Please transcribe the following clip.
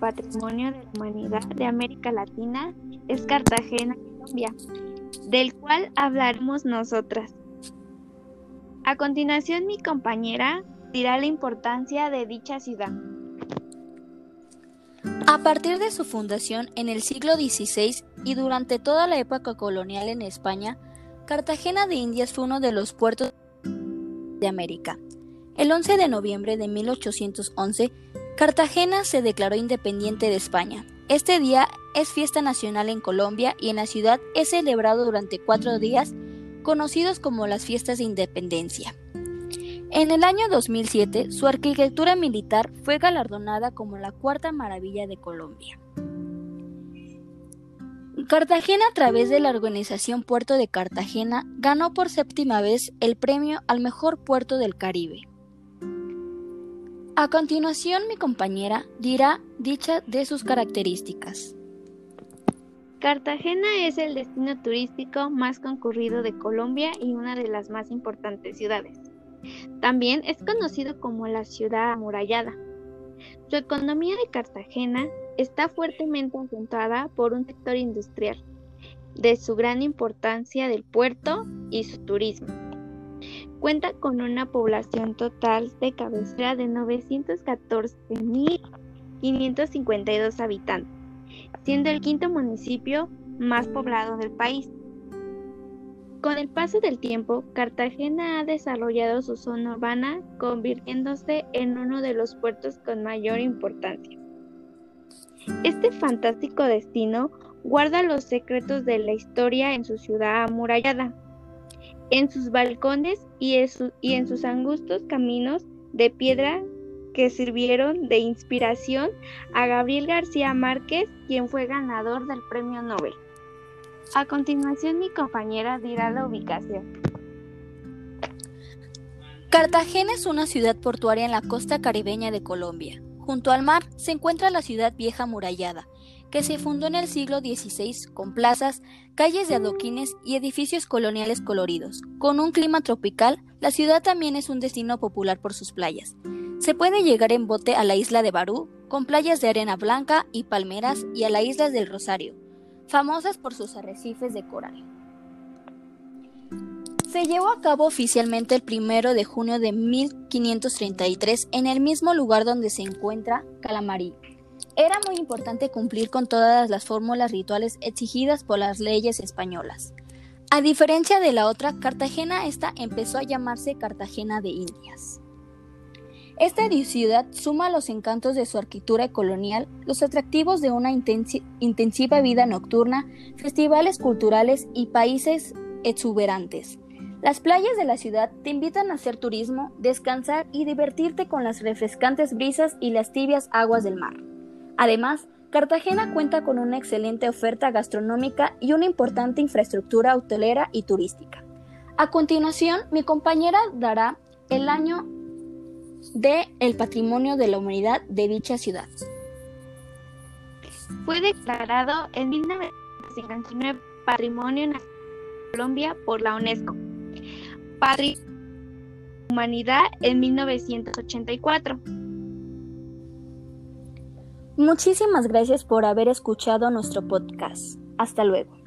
Patrimonio de la Humanidad de América Latina es Cartagena, Colombia, del cual hablaremos nosotras. A continuación mi compañera dirá la importancia de dicha ciudad. A partir de su fundación en el siglo XVI y durante toda la época colonial en España, Cartagena de Indias fue uno de los puertos de América. El 11 de noviembre de 1811, Cartagena se declaró independiente de España. Este día es fiesta nacional en Colombia y en la ciudad es celebrado durante cuatro días, conocidos como las fiestas de independencia. En el año 2007, su arquitectura militar fue galardonada como la cuarta maravilla de Colombia. Cartagena, a través de la organización Puerto de Cartagena, ganó por séptima vez el premio al mejor puerto del Caribe. A continuación, mi compañera dirá dicha de sus características. Cartagena es el destino turístico más concurrido de Colombia y una de las más importantes ciudades. También es conocido como la ciudad amurallada. Su economía de Cartagena está fuertemente acentuada por un sector industrial, de su gran importancia del puerto y su turismo. Cuenta con una población total de cabecera de 914.552 habitantes, siendo el quinto municipio más poblado del país. Con el paso del tiempo, Cartagena ha desarrollado su zona urbana, convirtiéndose en uno de los puertos con mayor importancia. Este fantástico destino guarda los secretos de la historia en su ciudad amurallada, en sus balcones y en, sus angustos caminos de piedra que sirvieron de inspiración a Gabriel García Márquez, quien fue ganador del Premio Nobel. A continuación mi compañera dirá la ubicación. Cartagena es una ciudad portuaria en la costa caribeña de Colombia. Junto al mar se encuentra la ciudad vieja amurallada, que se fundó en el siglo XVI con plazas, calles de adoquines y edificios coloniales coloridos. Con un clima tropical, la ciudad también es un destino popular por sus playas. Se puede llegar en bote a la isla de Barú, con playas de arena blanca y palmeras, y a la isla del Rosario, famosas por sus arrecifes de coral. Se llevó a cabo oficialmente el 1 de junio de 1533 en el mismo lugar donde se encuentra Calamarí. Era muy importante cumplir con todas las fórmulas rituales exigidas por las leyes españolas. A diferencia de la otra, Cartagena esta empezó a llamarse Cartagena de Indias. Esta ciudad suma los encantos de su arquitectura colonial, los atractivos de una intensiva vida nocturna, festivales culturales y países exuberantes. Las playas de la ciudad te invitan a hacer turismo, descansar y divertirte con las refrescantes brisas y las tibias aguas del mar. Además, Cartagena cuenta con una excelente oferta gastronómica y una importante infraestructura hotelera y turística. A continuación, mi compañera dará el año de el patrimonio de la humanidad de dicha ciudad. Fue declarado en 1959 Patrimonio Nacional de Colombia por la UNESCO. Patrimonio Humanidad en 1984. Muchísimas gracias por haber escuchado nuestro podcast. Hasta luego.